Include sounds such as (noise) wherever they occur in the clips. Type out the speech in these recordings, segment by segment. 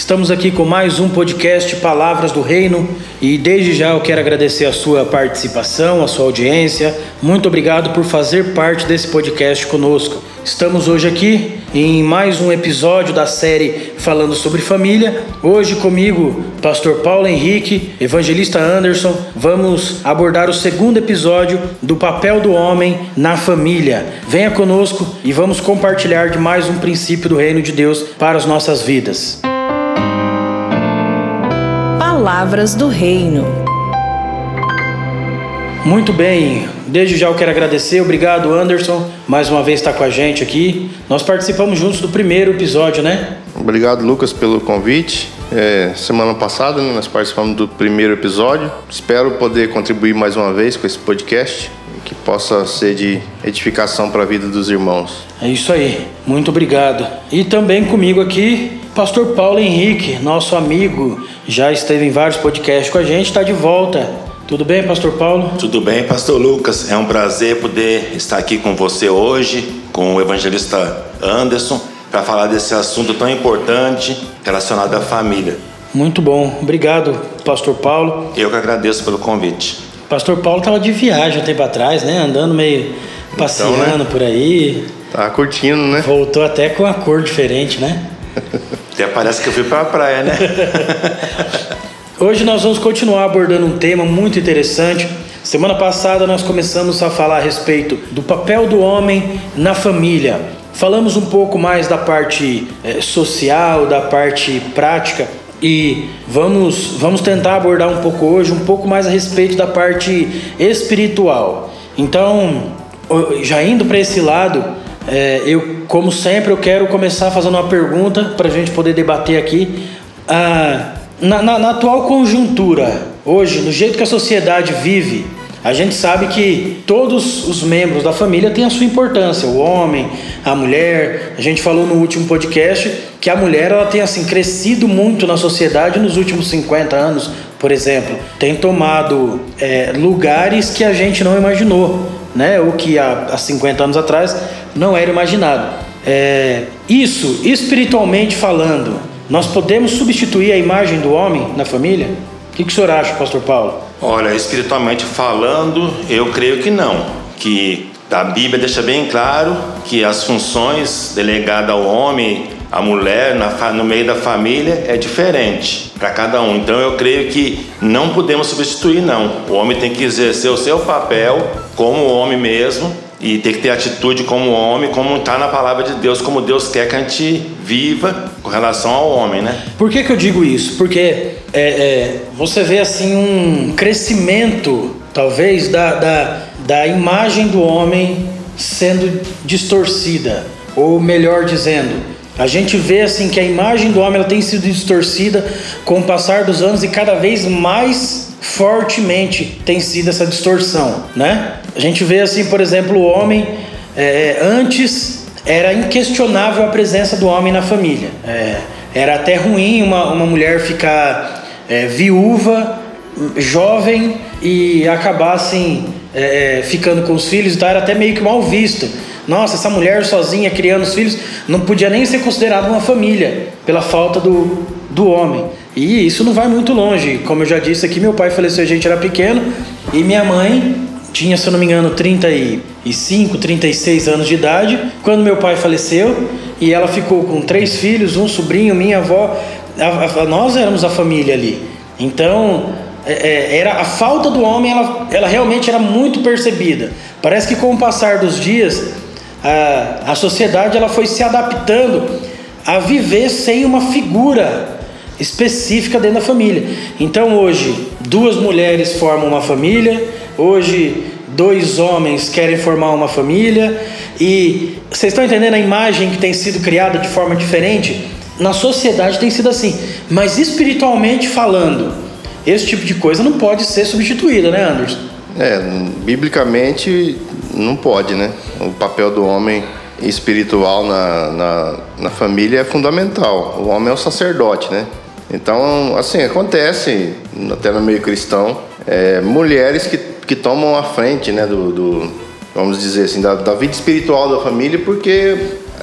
Estamos aqui com mais um podcast Palavras do Reino e desde já eu quero agradecer a sua participação, a sua audiência. Muito obrigado por fazer parte desse podcast conosco. Estamos hoje aqui em mais um episódio da série falando sobre família. Hoje comigo, pastor Paulo Henrique, evangelista Anderson, vamos abordar o segundo episódio do papel do homem na família. Venha conosco e vamos compartilhar de mais um princípio do reino de Deus para as nossas vidas. Palavras do Reino. Muito bem, desde já eu quero agradecer, obrigado Anderson, mais uma vez estar com a gente aqui. Nós participamos juntos do primeiro episódio, né? Obrigado, Lucas, pelo convite. É, semana passada né, nós participamos do primeiro episódio. Espero poder contribuir mais uma vez com esse podcast que possa ser de edificação para a vida dos irmãos. É isso aí, muito obrigado. E também comigo aqui, Pastor Paulo Henrique, nosso amigo, já esteve em vários podcasts com a gente, está de volta. Tudo bem, Pastor Paulo? Tudo bem, Pastor Lucas. É um prazer poder estar aqui com você hoje, com o evangelista Anderson, para falar desse assunto tão importante relacionado à família. Muito bom. Obrigado, Pastor Paulo. Eu que agradeço pelo convite. Pastor Paulo estava de viagem um tempo atrás, né? Andando meio passeando então, né? por aí. Tá curtindo, né? Voltou até com uma cor diferente, né? (laughs) Até parece que eu fui para a praia, né? (laughs) Hoje nós vamos continuar abordando um tema muito interessante. Semana passada nós começamos a falar a respeito do papel do homem na família. Falamos um pouco mais da parte é, social, da parte prática e vamos, vamos tentar abordar um pouco hoje um pouco mais a respeito da parte espiritual. Então, já indo para esse lado, é, eu, como sempre, eu quero começar fazendo uma pergunta para a gente poder debater aqui. Ah, na, na, na atual conjuntura, hoje, no jeito que a sociedade vive, a gente sabe que todos os membros da família têm a sua importância, o homem, a mulher. A gente falou no último podcast que a mulher ela tem assim crescido muito na sociedade nos últimos 50 anos, por exemplo, tem tomado é, lugares que a gente não imaginou, né? O que há, há 50 anos atrás não era imaginado. É, isso, espiritualmente falando, nós podemos substituir a imagem do homem na família? O que, que o senhor acha, pastor Paulo? Olha, espiritualmente falando, eu creio que não. Que a Bíblia deixa bem claro que as funções delegadas ao homem, à mulher, no meio da família, é diferente para cada um. Então eu creio que não podemos substituir, não. O homem tem que exercer o seu papel como homem mesmo e ter que ter atitude como homem, como está na palavra de Deus, como Deus quer que a gente viva com relação ao homem, né? Por que, que eu digo isso? Porque é, é, você vê assim um crescimento, talvez, da, da, da imagem do homem sendo distorcida, ou melhor dizendo, a gente vê assim que a imagem do homem ela tem sido distorcida com o passar dos anos e cada vez mais fortemente tem sido essa distorção, né? A gente vê assim, por exemplo, o homem é, antes era inquestionável a presença do homem na família. É, era até ruim uma, uma mulher ficar é, viúva, jovem e acabar assim é, ficando com os filhos, então era até meio que mal visto. Nossa, essa mulher sozinha criando os filhos não podia nem ser considerada uma família pela falta do, do homem. E isso não vai muito longe. Como eu já disse aqui, meu pai faleceu, a gente era pequeno, e minha mãe tinha, se eu não me engano, 35, 36 anos de idade, quando meu pai faleceu, e ela ficou com três filhos, um sobrinho, minha avó. A, a, nós éramos a família ali. Então, é, é, era a falta do homem, ela, ela realmente era muito percebida. Parece que com o passar dos dias, a, a sociedade ela foi se adaptando a viver sem uma figura específica dentro da família. Então hoje, duas mulheres formam uma família, hoje, dois homens querem formar uma família, e vocês estão entendendo a imagem que tem sido criada de forma diferente? Na sociedade tem sido assim, mas espiritualmente falando, esse tipo de coisa não pode ser substituída, né, Anderson? É, biblicamente não pode, né? O papel do homem espiritual na, na, na família é fundamental. O homem é o sacerdote, né? Então, assim, acontece, até no meio cristão, é, mulheres que, que tomam a frente, né, do, do vamos dizer assim, da, da, vida espiritual da família, porque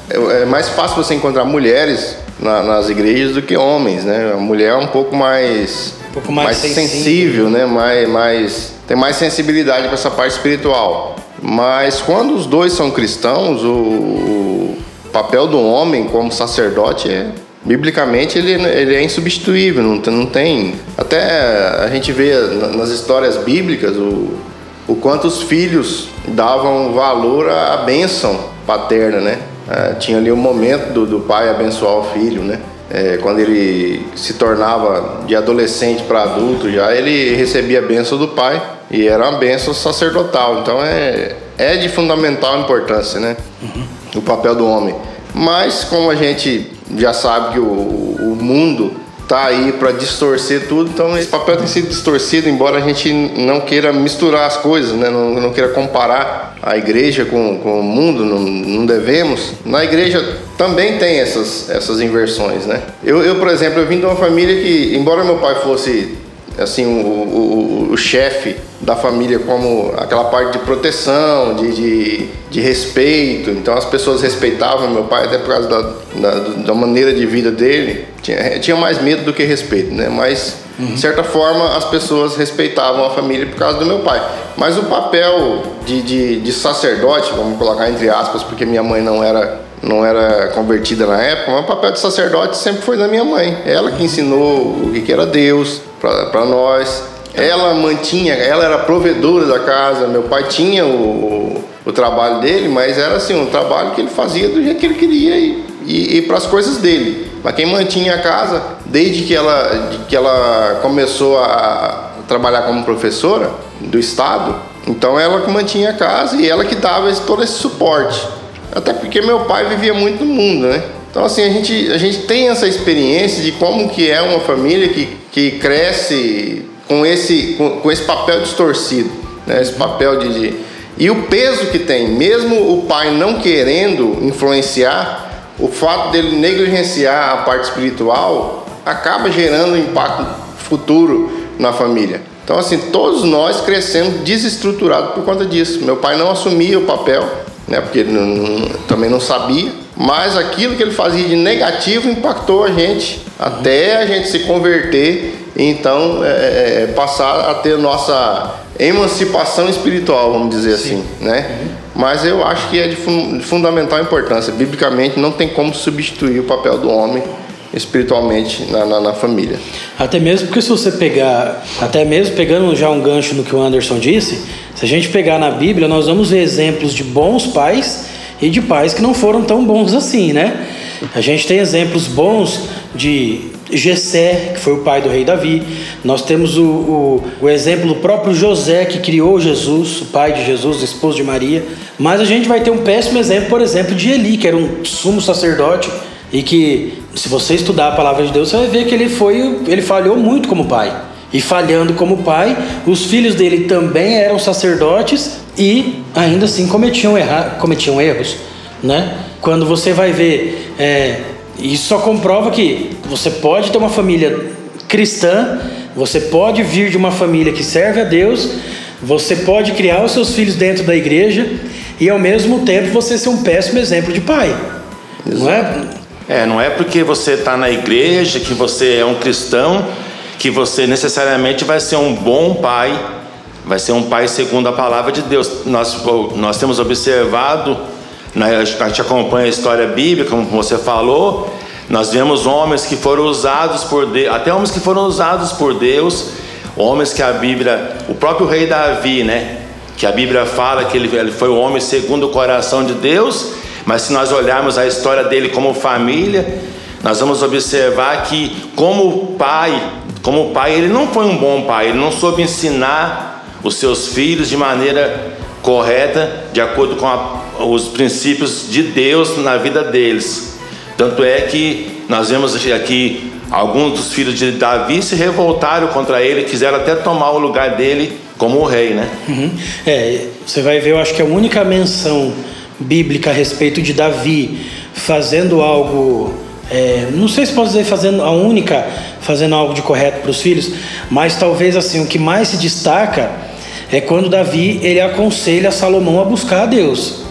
é, é mais fácil você encontrar mulheres na, nas igrejas do que homens, né? A mulher é um pouco mais, um pouco mais, mais sensível, né? Mais, mais, tem mais sensibilidade para essa parte espiritual. Mas quando os dois são cristãos, o, o papel do homem como sacerdote é biblicamente ele, ele é insubstituível, não, não tem. Até a gente vê nas histórias bíblicas o, o quanto os filhos davam valor à bênção paterna, né? É, tinha ali o um momento do, do pai abençoar o filho, né? É, quando ele se tornava de adolescente para adulto já, ele recebia a bênção do pai e era uma bênção sacerdotal. Então é, é de fundamental importância, né? Uhum. O papel do homem. Mas como a gente já sabe que o, o mundo tá aí para distorcer tudo, então esse papel tem sido distorcido, embora a gente não queira misturar as coisas, né? não, não queira comparar a igreja com, com o mundo, não, não devemos. Na igreja também tem essas, essas inversões, né? Eu, eu, por exemplo, eu vim de uma família que, embora meu pai fosse assim o, o, o chefe da família como aquela parte de proteção, de, de, de, respeito. Então as pessoas respeitavam meu pai até por causa da, da, da maneira de vida dele. Tinha, tinha mais medo do que respeito, né? Mas uhum. de certa forma as pessoas respeitavam a família por causa do meu pai. Mas o papel de, de, de sacerdote, vamos colocar entre aspas, porque minha mãe não era não era convertida na época, mas o papel de sacerdote sempre foi da minha mãe. Ela que ensinou o que era Deus para nós ela mantinha, ela era provedora da casa, meu pai tinha o, o, trabalho dele, mas era assim, um trabalho que ele fazia do jeito que ele queria e, e, e para as coisas dele. Mas quem mantinha a casa, desde que ela, de que ela começou a trabalhar como professora do Estado, então ela que mantinha a casa e ela que dava esse, todo esse suporte. Até porque meu pai vivia muito no mundo, né? Então assim, a gente, a gente tem essa experiência de como que é uma família que, que cresce com esse, com, com esse papel distorcido, né? esse papel de, de, E o peso que tem, mesmo o pai não querendo influenciar, o fato dele negligenciar a parte espiritual acaba gerando um impacto futuro na família. Então, assim, todos nós crescemos desestruturados por conta disso. Meu pai não assumia o papel, né, porque ele não, também não sabia, mas aquilo que ele fazia de negativo impactou a gente até a gente se converter então é, é, é, passar a ter nossa emancipação espiritual, vamos dizer Sim. assim, né? Uhum. Mas eu acho que é de, fun de fundamental importância. Biblicamente não tem como substituir o papel do homem espiritualmente na, na, na, família. Até mesmo porque se você pegar, até mesmo pegando já um gancho no que o Anderson disse, se a gente pegar na Bíblia, nós vamos ver exemplos de bons pais e de pais que não foram tão bons assim, né? A gente tem exemplos bons de Jessé, que foi o pai do rei Davi. Nós temos o, o, o, exemplo do próprio José, que criou Jesus, o pai de Jesus, esposo de Maria. Mas a gente vai ter um péssimo exemplo, por exemplo, de Eli, que era um sumo sacerdote e que, se você estudar a palavra de Deus, você vai ver que ele foi, ele falhou muito como pai. E falhando como pai, os filhos dele também eram sacerdotes e ainda assim cometiam, erra, cometiam erros, né? Quando você vai ver é, isso só comprova que você pode ter uma família cristã, você pode vir de uma família que serve a Deus, você pode criar os seus filhos dentro da igreja e ao mesmo tempo você ser um péssimo exemplo de pai. Exato. Não é? É, não é porque você está na igreja, que você é um cristão, que você necessariamente vai ser um bom pai, vai ser um pai segundo a palavra de Deus. Nós, nós temos observado né, a gente acompanha a história bíblica, como você falou. Nós vemos homens que foram usados por Deus, até homens que foram usados por Deus, homens que a Bíblia, o próprio rei Davi, né? Que a Bíblia fala que ele, ele foi o homem segundo o coração de Deus, mas se nós olharmos a história dele como família, nós vamos observar que, como pai, como pai, ele não foi um bom pai, ele não soube ensinar os seus filhos de maneira correta, de acordo com a os princípios de Deus na vida deles. Tanto é que nós vemos aqui alguns dos filhos de Davi se revoltaram contra ele, quiseram até tomar o lugar dele como rei, né? Uhum. É, você vai ver, eu acho que a única menção bíblica a respeito de Davi fazendo algo, é, não sei se posso dizer fazendo a única, fazendo algo de correto para os filhos, mas talvez assim o que mais se destaca é quando Davi ele aconselha Salomão a buscar a Deus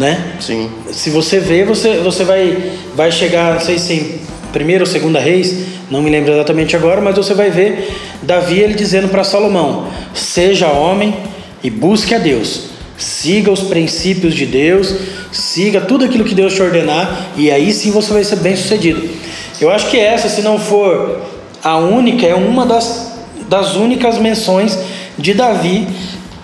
né? Sim. Se você vê, você, você vai, vai chegar, não sei se primeira ou segunda reis, não me lembro exatamente agora, mas você vai ver Davi ele dizendo para Salomão: seja homem e busque a Deus, siga os princípios de Deus, siga tudo aquilo que Deus te ordenar, e aí sim você vai ser bem sucedido. Eu acho que essa, se não for a única, é uma das, das únicas menções de Davi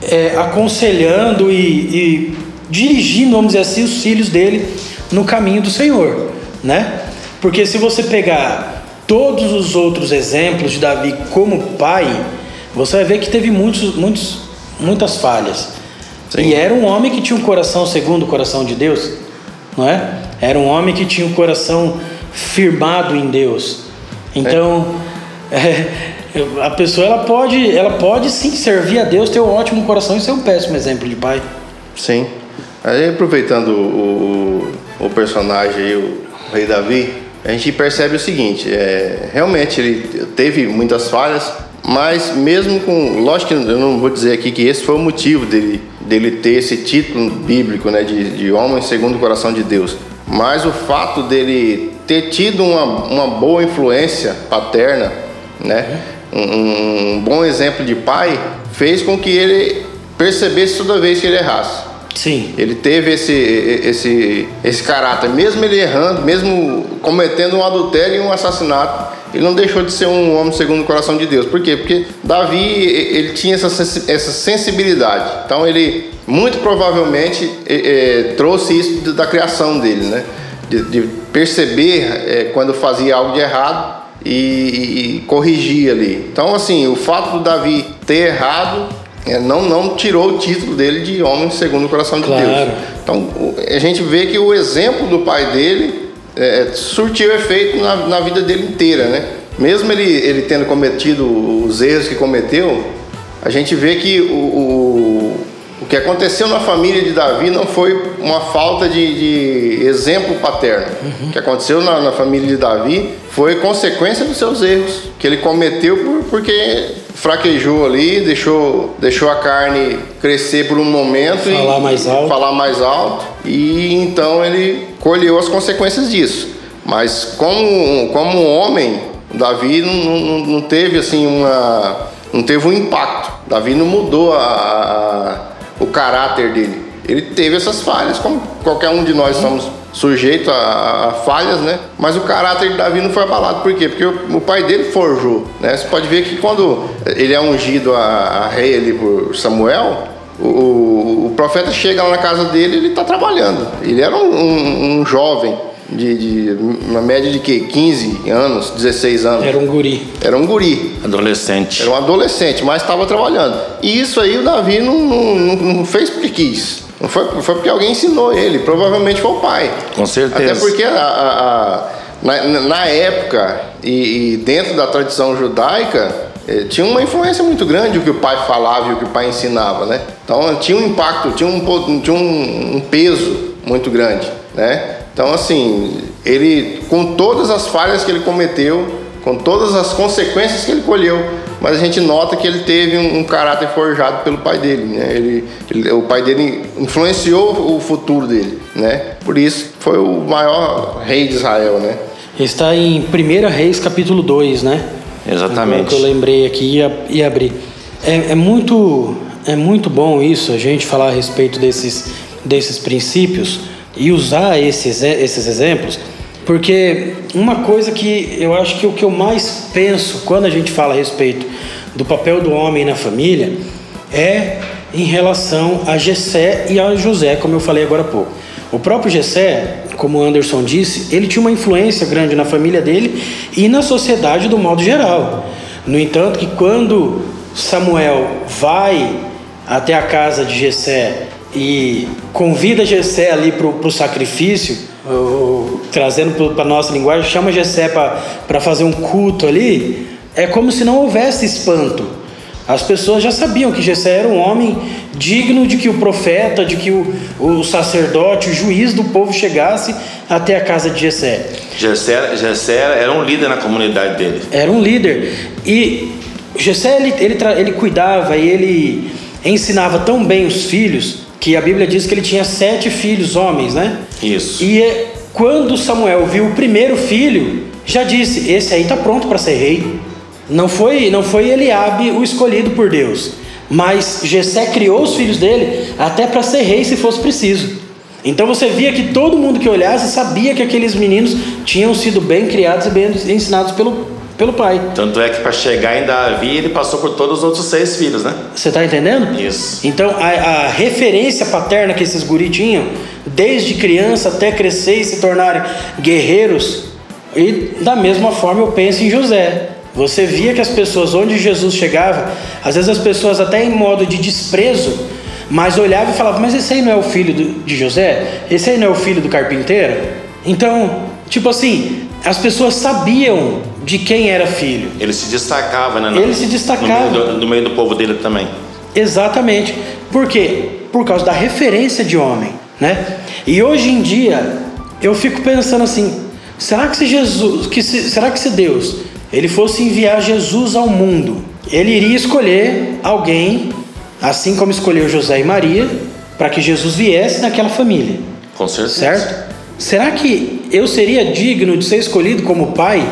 é, aconselhando e, e dirigindo, vamos dizer assim, os filhos dele no caminho do Senhor, né? Porque se você pegar todos os outros exemplos de Davi como pai, você vai ver que teve muitos, muitos, muitas falhas. Sim. E era um homem que tinha um coração segundo o coração de Deus, não é? Era um homem que tinha um coração firmado em Deus. Então, (laughs) é. É, a pessoa ela pode, ela pode sim servir a Deus, ter um ótimo coração e ser um péssimo exemplo de pai. Sim. Aí aproveitando o, o, o personagem aí, o rei Davi, a gente percebe o seguinte, é, realmente ele teve muitas falhas, mas mesmo com, lógico que eu não vou dizer aqui que esse foi o motivo dele, dele ter esse título bíblico, né, de, de homem segundo o coração de Deus, mas o fato dele ter tido uma, uma boa influência paterna, né, um, um bom exemplo de pai, fez com que ele percebesse toda vez que ele errasse. Sim. Ele teve esse, esse, esse caráter, mesmo ele errando, mesmo cometendo um adultério e um assassinato, ele não deixou de ser um homem segundo o coração de Deus. Por quê? Porque Davi ele tinha essa, sensibilidade. Então ele muito provavelmente é, trouxe isso da criação dele, né? De, de perceber é, quando fazia algo de errado e, e, e corrigir ali. Então assim, o fato do Davi ter errado é, não, não tirou o título dele de homem segundo o coração de claro. Deus. Então a gente vê que o exemplo do pai dele é, surtiu efeito na, na vida dele inteira, né? Mesmo ele, ele tendo cometido os erros que cometeu, a gente vê que o, o, o que aconteceu na família de Davi não foi uma falta de, de exemplo paterno. Uhum. O que aconteceu na, na, família de Davi foi consequência dos seus erros, que ele cometeu por, porque fraquejou ali, deixou, deixou a carne crescer por um momento falar e mais alto. falar mais alto e então ele colheu as consequências disso. Mas como, como homem, Davi não, não, não teve assim uma não teve um impacto. Davi não mudou a, a, o caráter dele. Ele teve essas falhas, como qualquer um de nós somos sujeito a, a, falhas, né? Mas o caráter de Davi não foi abalado. Por quê? Porque o, o, pai dele forjou, né? Você pode ver que quando ele é ungido a, a rei ali por Samuel, o, o, o, profeta chega lá na casa dele ele está trabalhando. Ele era um, um, um jovem de, de, uma média de que 15 anos, 16 anos. Era um guri. Era um guri. Adolescente. Era um adolescente, mas estava trabalhando. E isso aí o Davi não, não, não fez porque quis. Não foi, foi porque alguém ensinou ele, provavelmente foi o pai. Com certeza. Até porque a, a, a, na, na, época e, e, dentro da tradição judaica eh, tinha uma influência muito grande o que o pai falava e o que o pai ensinava, né? Então tinha um impacto, tinha um, tinha um, um peso muito grande, né? Então assim, ele com todas as falhas que ele cometeu, com todas as consequências que ele colheu, mas a gente nota que ele teve um, um caráter forjado pelo pai dele, né? Ele, ele, o pai dele influenciou o futuro dele, né? Por isso foi o maior rei de Israel, né? Está em 1 Reis capítulo 2, né? Exatamente. que eu lembrei aqui e, abri. É, é, muito, é muito bom isso, a gente falar a respeito desses, desses princípios e usar esses, esses exemplos, porque uma coisa que eu acho que o que eu mais penso quando a gente fala a respeito do papel do homem na família é em relação a Jessé e a José, como eu falei agora há pouco. O próprio Jessé, como Anderson disse, ele tinha uma influência grande na família dele e na sociedade do modo geral. No entanto, que quando Samuel vai até a casa de Jessé e convida Jessé ali para o sacrifício, trazendo para a nossa linguagem, chama Jessé para fazer um culto ali, é como se não houvesse espanto. As pessoas já sabiam que Jessé era um homem digno de que o profeta, de que o, o sacerdote, o juiz do povo chegasse até a casa de. Jessé, Jessé era um líder na comunidade dele. Era um líder. E Jessé, ele, ele, ele cuidava e ele ensinava tão bem os filhos que a Bíblia diz que ele tinha sete filhos homens, né? Isso. E é, quando Samuel viu o primeiro filho, já disse: esse aí está pronto para ser rei. Não foi, não foi Eliabe o escolhido por Deus, mas Jessé criou os filhos dele até para ser rei se fosse preciso. Então você via que todo mundo que olhasse sabia que aqueles meninos tinham sido bem criados e bem ensinados pelo, pelo pai. Tanto é que para chegar em Davi, ele passou por todos os outros seis filhos, né? Você está entendendo? Isso. Então a, a, referência paterna que esses guri tinham, desde criança até crescer e se tornarem guerreiros, e da mesma forma eu penso em José. Você via que as pessoas, onde Jesus chegava, às vezes as pessoas até em modo de desprezo, mas olhavam e falavam: Mas esse aí não é o filho do, de José? Esse aí não é o filho do carpinteiro? Então, tipo assim, as pessoas sabiam de quem era filho. Ele se destacava, né? Ele se destacava. No meio, do, no meio do povo dele também. Exatamente. Por quê? Por causa da referência de homem, né? E hoje em dia, eu fico pensando assim: será que se Jesus, que se, será que se Deus ele fosse enviar Jesus ao mundo, ele iria escolher alguém, assim como escolheu José e Maria, para que Jesus viesse naquela família. Com certeza. Certo? Será que eu seria digno de ser escolhido como pai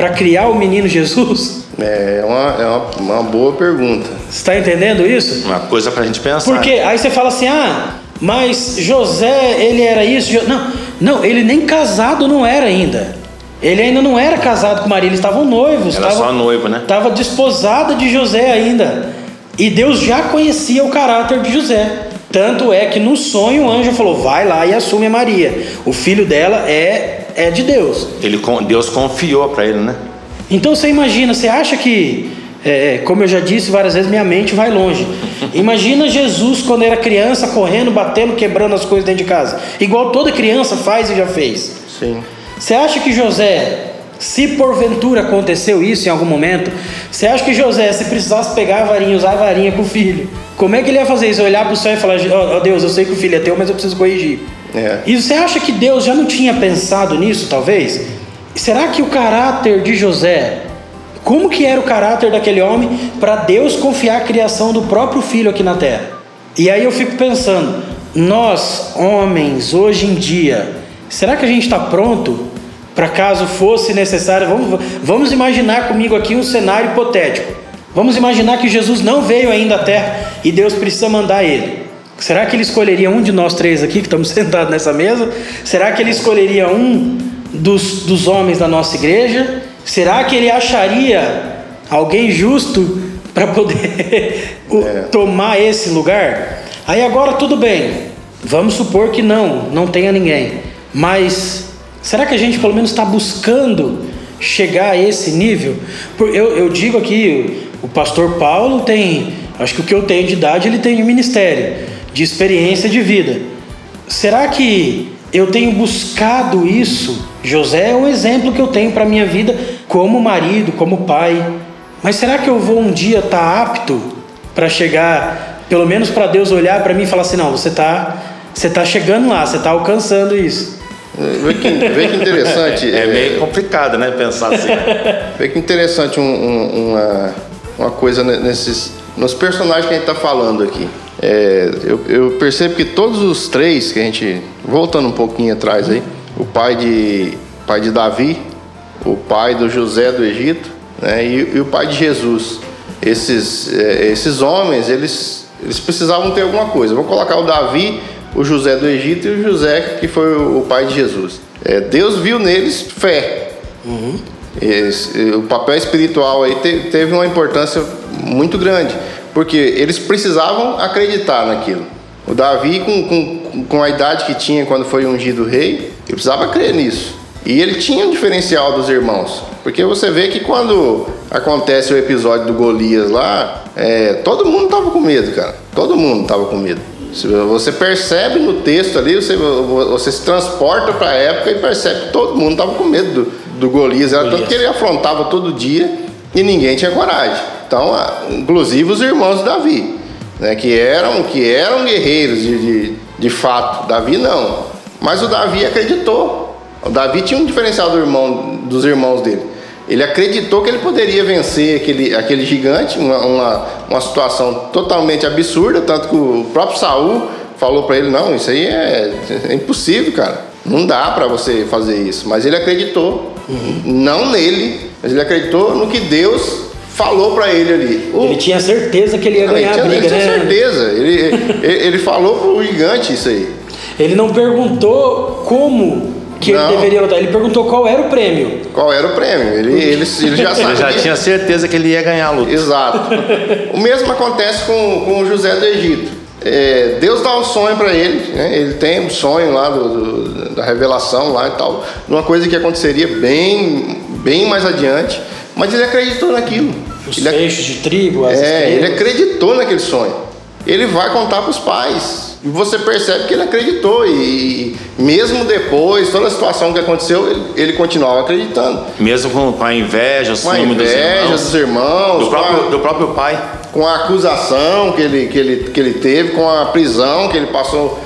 para criar o menino Jesus? É uma, é uma, uma boa pergunta. Você está entendendo isso? Uma coisa para a gente pensar. Porque aí você fala assim, ah, mas José, ele era isso. Não, não, ele nem casado não era ainda. Ele ainda não era casado com Maria, eles estavam noivos. Era tava, só noivo, né? Estava desposada de José ainda. E Deus já conhecia o caráter de José. Tanto é que no sonho o anjo falou: vai lá e assume a Maria. O filho dela é, é de Deus. Ele, Deus confiou para ele, né? Então você imagina, você acha que, é, como eu já disse várias vezes, minha mente vai longe. Imagina Jesus quando era criança, correndo, batendo, quebrando as coisas dentro de casa. Igual toda criança faz e já fez. Sim. Você acha que José, se porventura aconteceu isso em algum momento, você acha que José, se precisasse pegar a varinha, usar a varinha com o filho, como é que ele ia fazer isso? Olhar para o céu e falar: Ó oh, Deus, eu sei que o filho é teu, mas eu preciso corrigir. É. E você acha que Deus já não tinha pensado nisso, talvez? Será que o caráter de José, como que era o caráter daquele homem para Deus confiar a criação do próprio filho aqui na terra? E aí eu fico pensando, nós, homens, hoje em dia, será que a gente está pronto para caso fosse necessário? Vamos, vamos imaginar comigo aqui um cenário hipotético. Vamos imaginar que Jesus não veio ainda à terra e Deus precisa mandar ele. Será que ele escolheria um de nós três aqui que estamos (laughs) sentados nessa mesa? Será que ele escolheria um dos, dos homens da nossa igreja? Será que ele acharia alguém justo (laughs) para poder (laughs) é. tomar esse lugar? Aí agora tudo bem, vamos supor que não, não tenha ninguém. Mas será que a gente pelo menos está buscando chegar a esse nível? Eu, eu digo aqui, o pastor Paulo tem, acho que o que eu tenho de idade ele tem de ministério, de experiência de vida. Será que eu tenho buscado isso? José é um exemplo que eu tenho para minha vida como marido, como pai. Mas será que eu vou um dia estar tá apto para chegar, pelo menos para Deus olhar para mim e falar assim: não, você está você tá chegando lá, você está alcançando isso? Vê que, vê que interessante. é, (laughs) é meio complicado, né? Pensar assim. (laughs) Vê que interessante um, um, uma, uma coisa nesses, nos personagens que a gente está falando aqui. É, eu, eu, percebo que todos os três que a gente. Voltando um pouquinho atrás aí, o pai de, pai de Davi, o pai do José do Egito né, e, e o pai de Jesus. Esses, é, esses homens, eles, eles precisavam ter alguma coisa. Vou colocar o Davi o José do Egito e o José que foi o pai de Jesus. É, Deus viu neles fé. Uhum. O papel espiritual aí te, teve uma importância muito grande, porque eles precisavam acreditar naquilo. O Davi, com, com, com a idade que tinha quando foi ungido rei, ele precisava crer nisso. E ele tinha um diferencial dos irmãos, porque você vê que quando acontece o episódio do Golias lá, é, todo mundo estava com medo, cara. Todo mundo estava com medo. Você percebe no texto ali, você, você se transporta para a época e percebe que todo mundo estava com medo do, do Golias. Era tanto que ele afrontava todo dia e ninguém tinha coragem. Então, inclusive os irmãos de Davi, né, que, eram, que eram guerreiros de, de, de fato. Davi não. Mas o Davi acreditou. O Davi tinha um diferencial do irmão, dos irmãos dele. Ele acreditou que ele poderia vencer aquele, aquele gigante, uma, uma, uma situação totalmente absurda, tanto que o próprio Saul falou para ele: não, isso aí é, é, impossível, cara. Não dá para você fazer isso. Mas ele acreditou. Uhum. Não nele, mas ele acreditou no que Deus falou para ele ali. O... Ele tinha certeza que ele ia ganhar ele tinha, a briga, ele né? tinha certeza. Ele, ele, ele falou pro gigante isso aí. Ele não perguntou como que não. ele deveria lutar. Ele perguntou qual era o prêmio. Qual era o prêmio? Ele, ele, ele já sabia. (laughs) Ele já tinha certeza que ele ia ganhar a luta. Exato. o mesmo acontece com, com José do Egito. É, Deus dá um sonho para ele, né? ele tem um sonho lá do, do, da revelação lá e tal, uma coisa que aconteceria bem, bem mais adiante, mas ele acreditou naquilo. Os ele, feixes de tribo, as É, estrelas. ele acreditou naquele sonho. Ele vai contar para os pais. E você percebe que ele acreditou. E mesmo depois, toda a situação que aconteceu, ele, ele continuava acreditando. Mesmo com, a inveja, o Com a ciúme dos inveja irmãos. dos irmãos, do, próprio, a- do próprio pai. Com a acusação que ele, que ele, que ele teve, com a prisão que ele passou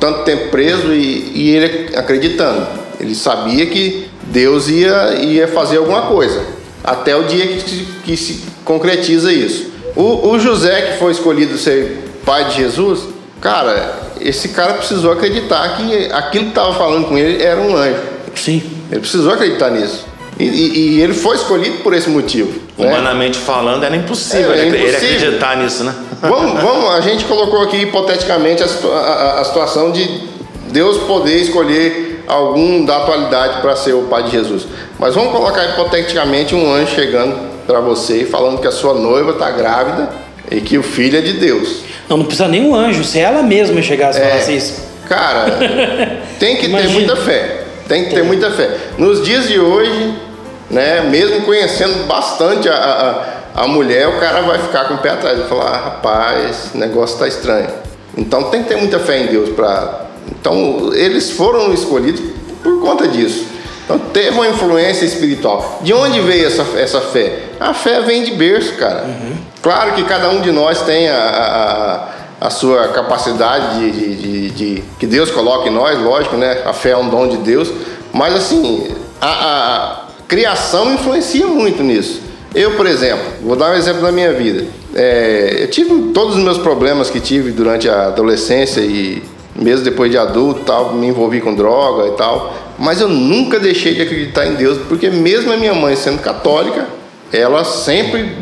tanto tempo preso e, e ele acreditando. Ele sabia que Deus ia, ia fazer alguma coisa, até o dia que, se- que se concretiza isso. O, o José, que foi escolhido ser pai de Jesus, cara, esse cara precisou acreditar que aquilo que estava falando com ele era um anjo. Sim. Ele precisou acreditar nisso. E, e- e ele foi escolhido por esse motivo. né? Humanamente falando, era impossível, É, é ele, ele impossível. acreditar nisso, né? Vamos, vamos, a gente colocou aqui hipoteticamente a, a- a situação de Deus poder escolher algum da atualidade para ser o pai de Jesus. Mas vamos colocar hipoteticamente um anjo chegando para você e falando que a sua noiva está grávida e que o filho é de Deus. Não, não precisa nem um anjo. Se ela mesma chegasse e É. falasse isso. Cara, (laughs) tem que ter Imagina. muita fé. Tem que ter muita fé. Nos dias de hoje, né, mesmo conhecendo bastante a, a, a mulher, o cara vai ficar com o pé atrás. Vai falar, ah, rapaz, o negócio está estranho. Então tem que ter muita fé em Deus para. Então eles foram escolhidos por conta disso. Então teve uma influência espiritual. De onde veio essa, essa fé? A fé vem de berço, cara. Claro que cada um de nós tem a, a, a- a sua capacidade de, de- de- de- que Deus coloca em nós, lógico, né? A fé é um dom de Deus. Mas assim, a, a criação influencia muito nisso. Eu, por exemplo, vou dar um exemplo da minha vida. É, eu tive todos os meus problemas que tive durante a adolescência e mesmo depois de adulto, tal, me envolvi com droga e tal. Mas eu nunca deixei de acreditar em Deus, porque mesmo a minha mãe sendo católica, ela sempre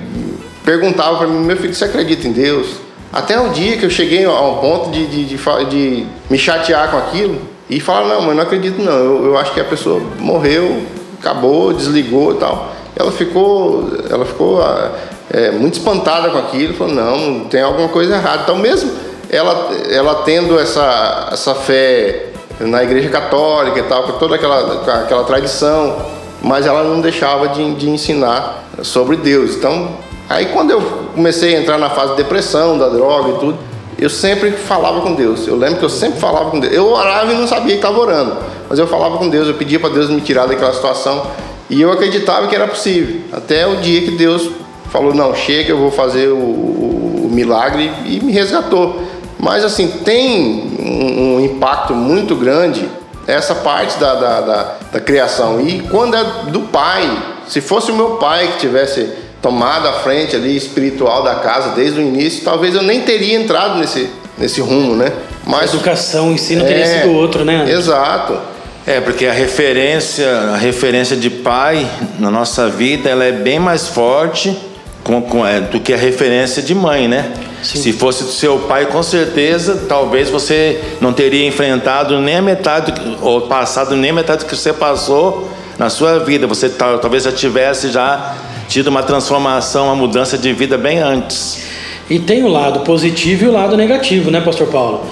perguntava para mim, meu filho, você acredita em Deus? Até o dia que eu cheguei a um ponto de, de, de, de me chatear com aquilo e falar, não, mas não acredito não, eu, eu acho que a pessoa morreu, acabou, desligou e tal. Ela ficou, ela ficou ah, é, muito espantada com aquilo, falou, não, tem alguma coisa errada. Então mesmo ela, ela tendo essa, essa fé na igreja católica e tal, com toda aquela, com aquela tradição, mas ela não deixava de, de ensinar sobre Deus. Então, aí quando eu comecei a entrar na fase de depressão, da droga e tudo, eu sempre falava com Deus. Eu lembro que eu sempre falava com Deus. Eu orava e não sabia que estava orando, mas eu falava com Deus, eu pedia para Deus me tirar daquela situação e eu acreditava que era possível. Até o dia que Deus falou: Não, chega, eu vou fazer o, o- o milagre e me resgatou. Mas assim, tem um, um impacto muito grande essa parte da, da, da, da criação. E quando é do pai, se fosse o meu pai que tivesse tomado a frente ali espiritual da casa desde o início, talvez eu nem teria entrado nesse, nesse rumo, né? A Mas educação em si não teria É, sido outro, né? Exato. É, porque a referência, a referência de pai na nossa vida, ela é bem mais forte com, com- é, do que a referência de mãe, né? Sim. Se fosse do seu pai, com certeza, talvez você não teria enfrentado nem a metade, ou passado nem a metade do que você passou na sua vida. Você tal- talvez já tivesse já tido uma transformação, uma mudança de vida bem antes. E tem o lado positivo e o lado negativo, né, Pastor Paulo?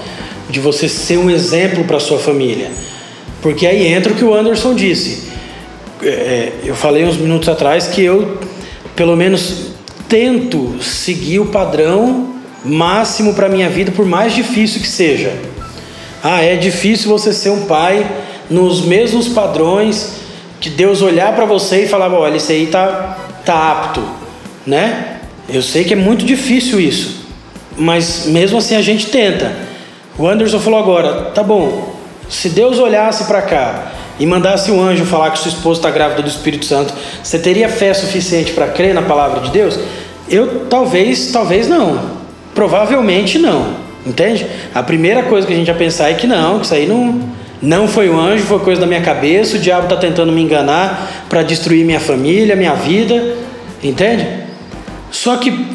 De você ser um exemplo para sua família. Porque aí entra o que o Anderson disse. É, eu falei uns minutos atrás que eu, pelo menos, tento seguir o padrão máximo para minha vida, por mais difícil que seja. Ah, é difícil você ser um pai nos mesmos padrões que Deus olhar para você e falar, olha, esse aí tá, tá apto, né? Eu sei que é muito difícil isso, mas mesmo assim a gente tenta. O Anderson falou agora, tá bom, se Deus olhasse para cá e mandasse um anjo falar que sua esposa está grávida do Espírito Santo, você teria fé suficiente para crer na palavra de Deus? Eu talvez, talvez não. Provavelmente não. Entende? A primeira coisa que a gente ia pensar é que não, que isso aí não, Não foi o anjo, foi coisa da minha cabeça. O diabo está tentando me enganar para destruir minha família, minha vida. Entende? Só que,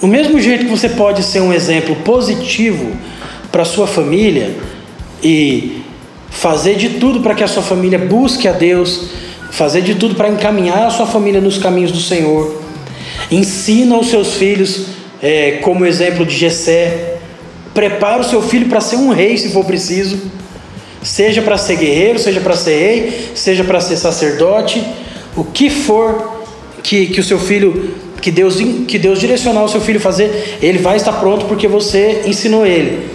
o mesmo jeito que você pode ser um exemplo positivo para sua família e fazer de tudo para que a sua família busque a Deus, fazer de tudo para encaminhar a sua família nos caminhos do Senhor. Ensina os seus filhos, é, como exemplo de Jessé. Prepara o seu filho para ser um rei, se for preciso. Seja para ser guerreiro, seja para ser rei, seja para ser sacerdote, o que for que, que o seu filho, que Deus, que Deus direcionar o seu filho fazer, ele vai estar pronto porque você ensinou ele.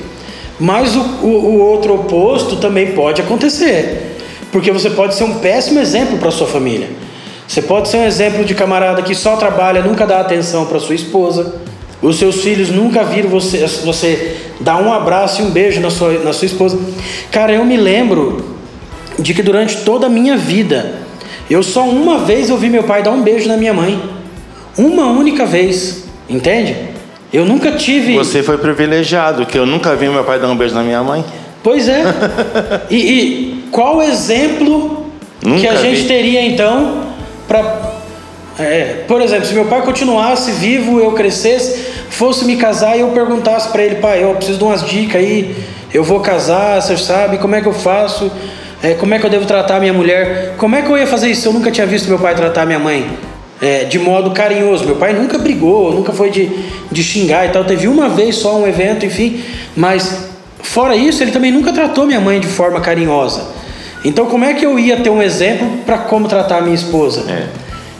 Mas o, o, o outro oposto também pode acontecer, porque você pode ser um péssimo exemplo para sua família. Você pode ser um exemplo de camarada que só trabalha, nunca dá atenção para sua esposa. Os seus filhos nunca viram você, você dar um abraço e um beijo na sua, na sua esposa. Cara, eu me lembro de que durante toda a minha vida, eu só uma vez eu vi meu pai dar um beijo na minha mãe. Uma única vez. Entende? Eu nunca tive. Você foi privilegiado, que eu nunca vi meu pai dar um beijo na minha mãe. Pois é. (laughs) e, e qual exemplo nunca que a gente vi. teria então para. É, por exemplo, se meu pai continuasse vivo, eu crescesse, fosse me casar e eu perguntasse para ele, pai, eu preciso de umas dicas aí, eu vou casar, você sabe, como é que eu faço? É, como é que eu devo tratar minha mulher? Como é que eu ia fazer isso? Eu nunca tinha visto meu pai tratar minha mãe é, de modo carinhoso. Meu pai nunca brigou, nunca foi de, de xingar e tal. Teve uma vez só um evento, enfim, mas fora isso, ele também nunca tratou minha mãe de forma carinhosa. Então, como é que eu ia ter um exemplo para como tratar minha esposa? É.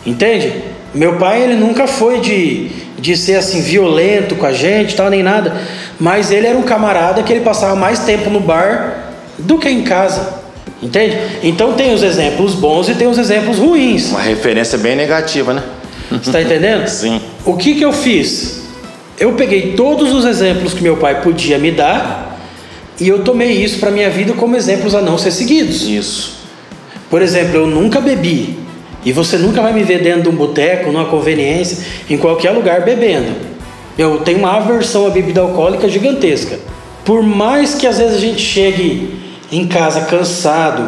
Entende? Meu pai, ele nunca foi de, de ser assim violento com a gente, tal, nem nada. Mas ele era um camarada que ele passava mais tempo no bar do que em casa. Entende? Então tem os exemplos bons e tem os exemplos ruins. Uma referência bem negativa, né? Você está entendendo? (laughs) Sim. O que, que eu fiz? Eu peguei todos os exemplos que meu pai podia me dar e eu tomei isso para minha vida como exemplos a não ser seguidos. Isso. Por exemplo, eu nunca bebi. E você nunca vai me ver dentro de um boteco, numa conveniência, em qualquer lugar bebendo. Eu tenho uma aversão à bebida alcoólica gigantesca. Por mais que às vezes a gente chegue em casa cansado,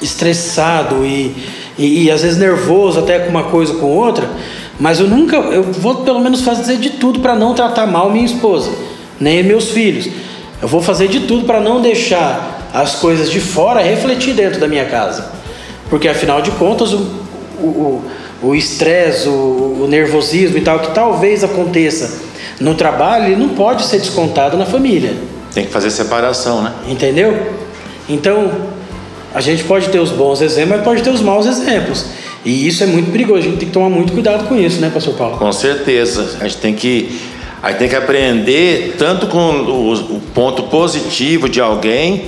estressado e, e, e, às vezes nervoso até com uma coisa com outra, mas eu nunca, eu vou pelo menos fazer de tudo para não tratar mal minha esposa, nem meus filhos. Eu vou fazer de tudo para não deixar as coisas de fora refletir dentro da minha casa, porque afinal de contas o estresse, o, o, o nervosismo e tal que talvez aconteça no trabalho, ele não pode ser descontado na família. Tem que fazer separação, né? Entendeu? Então, a gente pode ter os bons exemplos, mas pode ter os maus exemplos. E isso é muito perigoso, a gente tem que tomar muito cuidado com isso, né, pastor Paulo? Com certeza. A gente tem que, a gente tem que aprender tanto com o, o ponto positivo de alguém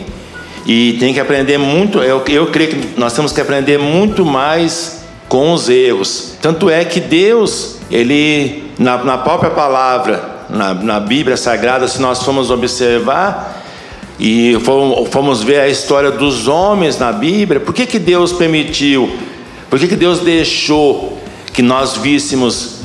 e tem que aprender muito. Eu, eu creio que nós temos que aprender muito mais com os erros. Tanto é que Deus, Ele, na, na própria palavra, na, na Bíblia Sagrada, se nós formos observar, e fomos ver a história dos homens na Bíblia, por que, que Deus permitiu, por que, que Deus deixou que nós víssemos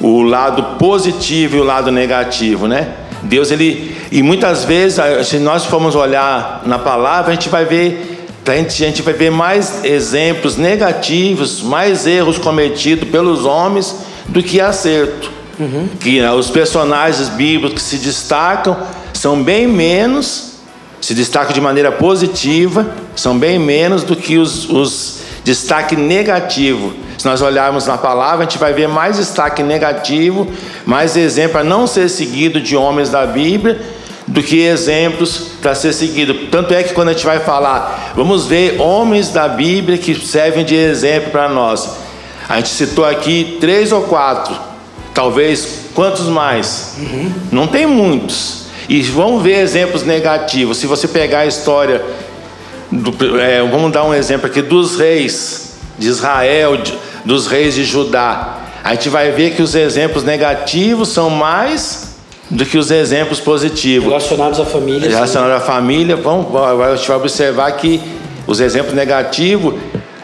o lado positivo e o lado negativo, né? Deus, ele, e muitas vezes, se nós formos olhar na palavra, a gente vai ver, a gente, a gente vai ver mais exemplos negativos, mais erros cometidos pelos homens do que acerto. Uhum. Que né, os personagens bíblicos que se destacam são bem menos se destacam de maneira positiva, são bem menos do que os, os destaque negativo. Se nós olharmos na palavra, a gente vai ver mais destaque negativo, mais exemplo a não ser seguido de homens da Bíblia, do que exemplos para ser seguido. Tanto é que quando a gente vai falar, vamos ver homens da Bíblia que servem de exemplo para nós. A gente citou aqui três ou quatro, talvez quantos mais? Uhum. Não tem muitos. E vamos ver exemplos negativos. Se você pegar a história, do, é, vamos dar um exemplo aqui dos reis de Israel, de, dos reis de Judá. A gente vai ver que os exemplos negativos são mais do que os exemplos positivos. Relacionados à família. Relacionados à família, vamos, a gente vai observar que os exemplos negativos,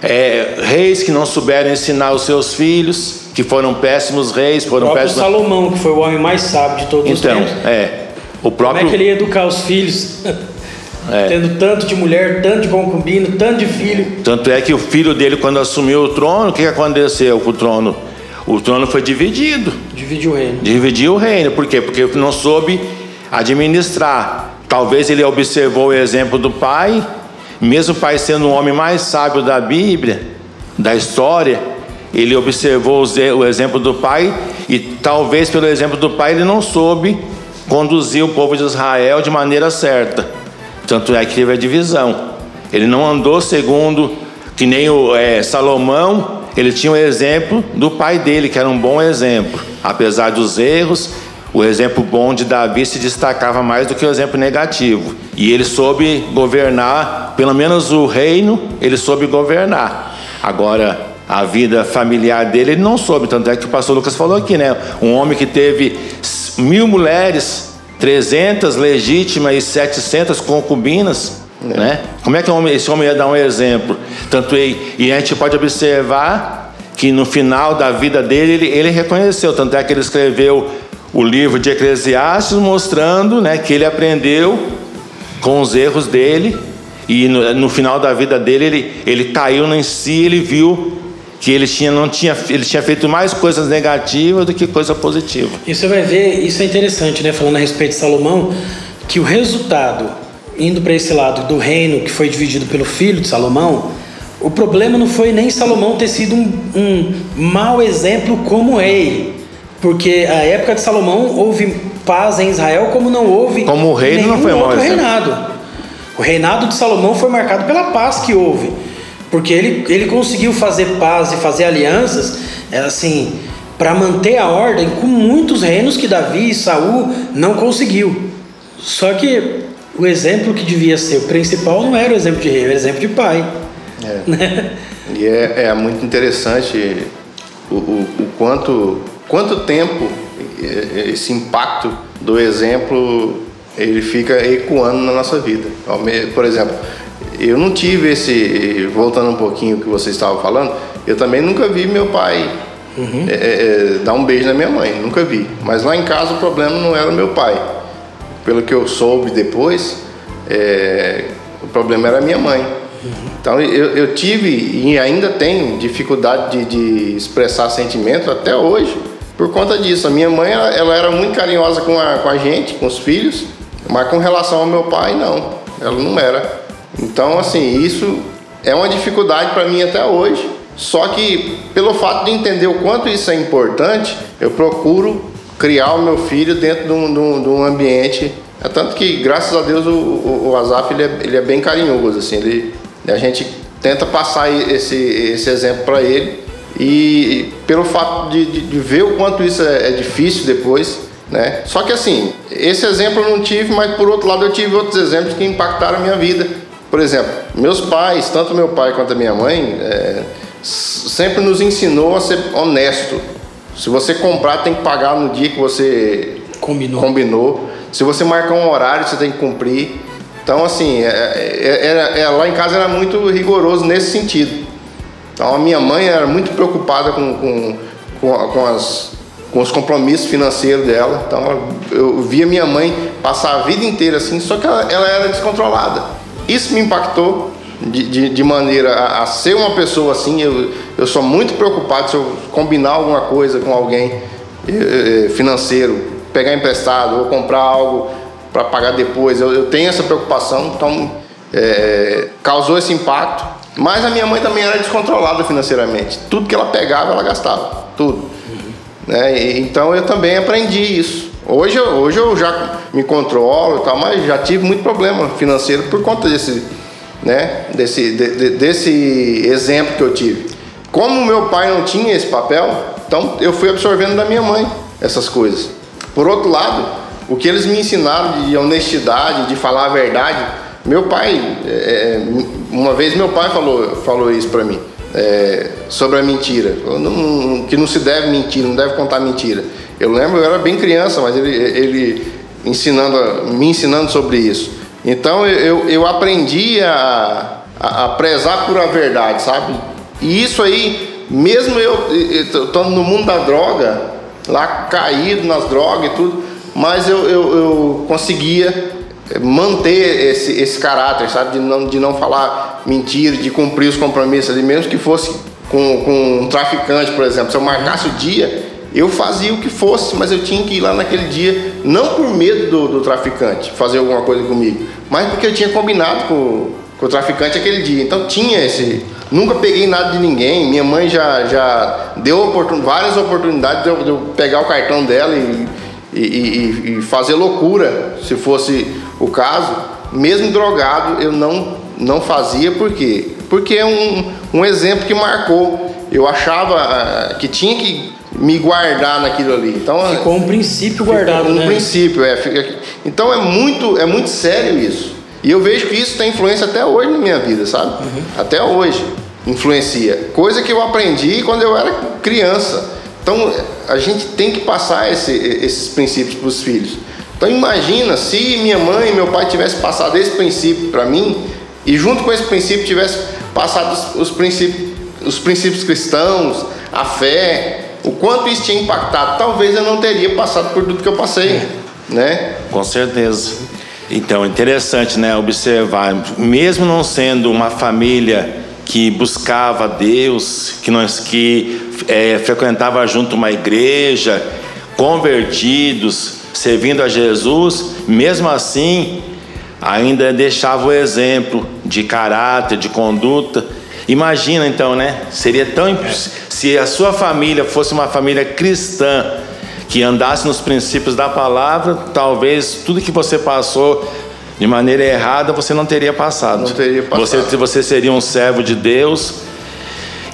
é, reis que não souberam ensinar os seus filhos, que foram péssimos reis, foram o péssimos. Salomão, que foi o homem mais sábio de todos então, os tempos. é. O próprio... Como é que ele ia educar os filhos? (laughs) É. Tendo tanto de mulher, tanto de concubino, tanto de filho. Tanto é que o filho dele, quando assumiu o trono, o que aconteceu com o trono? O trono foi dividido. Dividiu o reino. Dividiu o reino. Por quê? Porque não soube administrar. Talvez ele observou o exemplo do pai, mesmo o pai sendo um homem mais sábio da Bíblia, da história, ele observou o exemplo do pai e talvez pelo exemplo do pai ele não soube conduzir o povo de Israel de maneira certa. Tanto é que teve a divisão. Ele não andou segundo que nem o é, Salomão, ele tinha o exemplo do pai dele, que era um bom exemplo. Apesar dos erros, o exemplo bom de Davi se destacava mais do que o exemplo negativo. E ele soube governar, pelo menos o reino, ele soube governar. Agora, a vida familiar dele, ele não soube. Tanto é que o pastor Lucas falou aqui, né? Um homem que teve mil mulheres, 300 legítimas e 700 concubinas. É. Né? Como é que esse homem ia dar um exemplo? Tanto e, e a gente pode observar que no final da vida dele ele, ele reconheceu, tanto é que ele escreveu o livro de Eclesiastes mostrando né, que ele aprendeu com os erros dele e no, no final da vida dele ele, ele caiu em si, ele viu que ele tinha, não tinha, ele tinha feito mais coisas negativas do que coisa positiva. E você vai ver, isso é interessante, né? Falando a respeito de Salomão, que o resultado, indo para esse lado do reino que foi dividido pelo filho de Salomão, o problema não foi nem Salomão ter sido um, um mau exemplo como rei, porque a época de Salomão houve paz em Israel como não houve como o rei não foi outro reinado. O reinado de Salomão foi marcado pela paz que houve. Porque ele, ele conseguiu fazer paz e fazer alianças, é assim, para manter a ordem com muitos reinos que Davi e Saul não conseguiu. Só que o exemplo que devia ser o principal não era o exemplo de rei, era o exemplo de pai. É. E é, é, muito interessante o, o, o, quanto, quanto tempo esse impacto do exemplo ele fica ecoando na nossa vida. Por exemplo, eu não tive esse. Voltando um pouquinho o que você estava falando, eu também nunca vi meu pai uhum. é, é, dar um beijo na minha mãe, nunca vi. Mas lá em casa o problema não era meu pai. Pelo que eu soube depois, é, o problema era minha mãe. Então eu, eu, tive e ainda tenho dificuldade de, de, expressar sentimento até hoje por conta disso. A minha mãe ela, ela era muito carinhosa com a, com a gente, com os filhos, mas com relação ao meu pai, não. Ela não era. Então, assim, isso é uma dificuldade para mim até hoje. Só que, pelo fato de entender o quanto isso é importante, eu procuro criar o meu filho dentro de um, de um, de um ambiente. É tanto que, graças a Deus, o, o, o Azaf ele é, ele é, bem carinhoso. Assim, ele, a gente tenta passar esse, esse exemplo para ele. E pelo fato de, de, de, ver o quanto isso é, é difícil depois, né? Só que assim, esse exemplo eu não tive, mas por outro lado eu tive outros exemplos que impactaram a minha vida. Por exemplo, meus pais, tanto meu pai quanto a minha mãe, é, sempre nos ensinou a ser honesto. Se você comprar, tem que pagar no dia que você combinou. combinou. Se você marcar um horário, você tem que cumprir. Então, assim, é, é, é, lá em casa era muito rigoroso nesse sentido. Então, a minha mãe era muito preocupada com, com, com, com as, com os compromissos financeiros dela. Então, eu via minha mãe passar a vida inteira assim, só que ela, ela era descontrolada. Isso me impactou de, de, de maneira a, a, ser uma pessoa assim. Eu, eu sou muito preocupado se eu combinar alguma coisa com alguém eh, eh, financeiro, pegar emprestado ou comprar algo para pagar depois. Eu, eu, tenho essa preocupação, então é, causou esse impacto. Mas a minha mãe também era descontrolada financeiramente. Tudo que ela pegava, ela gastava. Tudo. Uhum. Né? Então eu também aprendi isso. Hoje, hoje eu já me controlo e tal, mas já tive muito problema financeiro por conta desse, né, desse, de, de, desse exemplo que eu tive. Como meu pai não tinha esse papel, então eu fui absorvendo da minha mãe essas coisas. Por outro lado, o que eles me ensinaram de honestidade, de falar a verdade, meu pai, é, é uma vez meu pai falou, falou isso para mim, é, sobre a mentira, não, que não se deve mentir, não deve contar mentira. Eu lembro, eu era bem criança, mas ele, ele ensinando, me ensinando sobre isso. Então eu, eu aprendi a, a, a prezar por a verdade, sabe? E isso aí, mesmo eu estando no mundo da droga, lá caído nas drogas e tudo, mas eu, eu, eu conseguia manter esse, esse caráter, sabe? De não, de não falar mentira, de cumprir os compromissos ali, mesmo que fosse com, com um traficante, por exemplo. Se eu marcasse o dia, eu fazia o que fosse, mas eu tinha que ir lá naquele dia, não por medo do, do traficante fazer alguma coisa comigo, mas porque eu tinha combinado com, com o traficante aquele dia. Então tinha esse. Nunca peguei nada de ninguém. Minha mãe já, já deu oportun, várias oportunidades de eu, de eu pegar o cartão dela e, e, e, e fazer loucura, se fosse o caso. Mesmo drogado, eu não, não fazia, por quê? Porque é um, um exemplo que marcou. Eu achava uh, que tinha que me guardar naquilo ali. Então ficou um princípio guardado, um né? princípio, é. Então é muito, é muito sério isso. E eu vejo que isso tem influência até hoje na minha vida, sabe? Uhum. Até hoje influencia. Coisa que eu aprendi quando eu era criança. Então a gente tem que passar esse, esses princípios para os filhos. Então imagina se minha mãe e meu pai tivessem passado esse princípio para mim e junto com esse princípio tivesse passado os, os, princípios, os princípios cristãos, a fé, o quanto isso tinha impactado, talvez eu não teria passado por tudo que eu passei, é. né? Com certeza. Então, interessante, né, observar, mesmo não sendo uma família que buscava Deus, que nós que é, frequentava junto uma igreja, convertidos, servindo a Jesus, mesmo assim, ainda deixava o exemplo de caráter, de conduta. Imagina então, né? Seria tão se a sua família fosse uma família cristã que andasse nos princípios da palavra, talvez tudo que você passou de maneira errada você não teria passado. Não teria passado. Você, você seria um servo de Deus.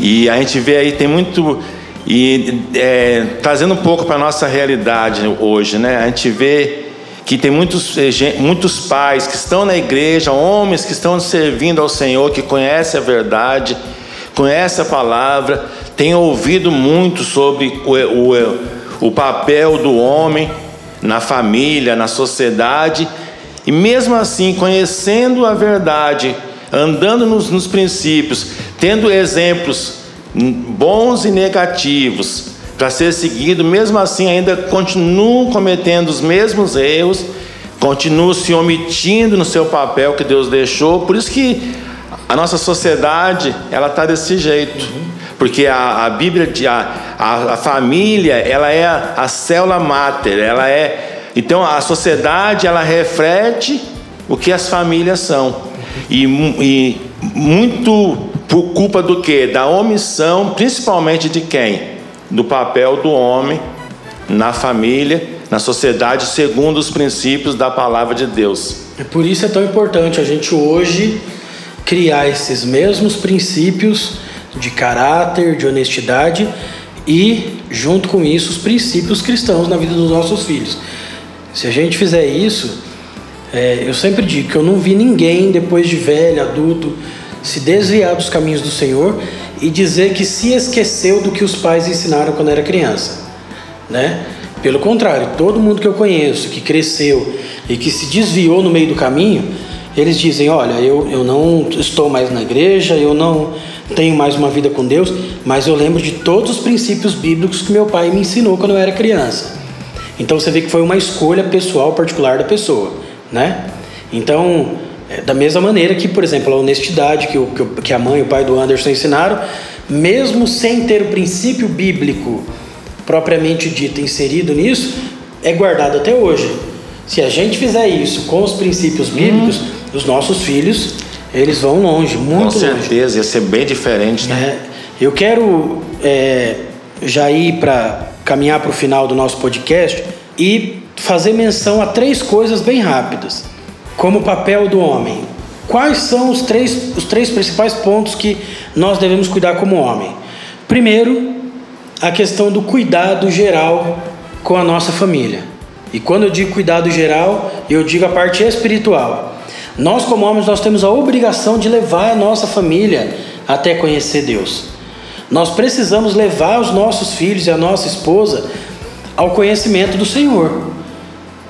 E a gente vê aí tem muito e é, trazendo um pouco para a nossa realidade hoje, né? A gente vê que tem muitos, eh, muitos pais que estão na igreja, homens que estão servindo ao Senhor, que conhecem a verdade, conhecem a palavra, têm ouvido muito sobre o, o, o papel do homem na família, na sociedade, e mesmo assim, conhecendo a verdade, andando nos, nos princípios, tendo exemplos bons e negativos, para ser seguido, mesmo assim ainda continuam cometendo os mesmos erros, continuam se omitindo no seu papel que Deus deixou. Por isso que a nossa sociedade ela está desse jeito, porque a, a Bíblia, a, a, a, família, ela é a, a célula máter, ela é então a sociedade ela reflete o que as famílias são e, e muito por culpa do que? Da omissão, principalmente de quem? do papel do homem na família, na sociedade, segundo os princípios da palavra de Deus. É por isso é tão importante a gente hoje criar esses mesmos princípios de caráter, de honestidade e, junto com isso, os princípios cristãos na vida dos nossos filhos. Se a gente fizer isso, é, eu sempre digo que eu não vi ninguém, depois de velho, adulto, se desviar dos caminhos do Senhor e dizer que se esqueceu do que os pais ensinaram quando era criança, né? Pelo contrário, todo mundo que eu conheço que cresceu e que se desviou no meio do caminho, eles dizem: Olha, eu, eu não estou mais na igreja, eu não tenho mais uma vida com Deus, mas eu lembro de todos os princípios bíblicos que meu pai me ensinou quando eu era criança. Então você vê que foi uma escolha pessoal, particular da pessoa, né? Então, é, da mesma maneira que, por exemplo, a honestidade que, o, que a mãe e o pai do Anderson ensinaram, mesmo sem ter o princípio bíblico propriamente dito inserido nisso, é guardado até hoje. Se a gente fizer isso com os princípios bíblicos, hum. os nossos filhos, eles vão longe, muito longe. Com certeza, ia ser bem diferente. Né? É, eu quero é, já ir para caminhar para o final do nosso podcast e fazer menção a três coisas bem rápidas como papel do homem. Quais são os três, os três principais pontos que nós devemos cuidar como homem? Primeiro, a questão do cuidado geral com a nossa família. E quando eu digo cuidado geral, eu digo a parte espiritual. Nós, como homens, nós temos a obrigação de levar a nossa família até conhecer Deus. Nós precisamos levar os nossos filhos e a nossa esposa ao conhecimento do Senhor.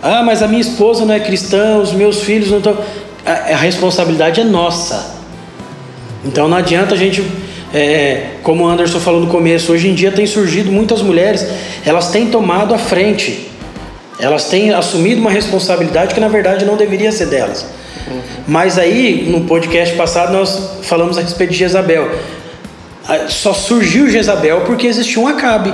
Ah, mas a minha esposa não é cristã, os meus filhos não estão. A, responsabilidade é nossa. Então não adianta a gente, é, como o Anderson falou no começo, hoje em dia tem surgido muitas mulheres, elas têm tomado a frente Elas têm assumido uma responsabilidade que na verdade não deveria ser delas. Mas aí, no podcast passado, nós falamos a respeito de Jezabel. Só surgiu Jezabel porque existia um Acabe.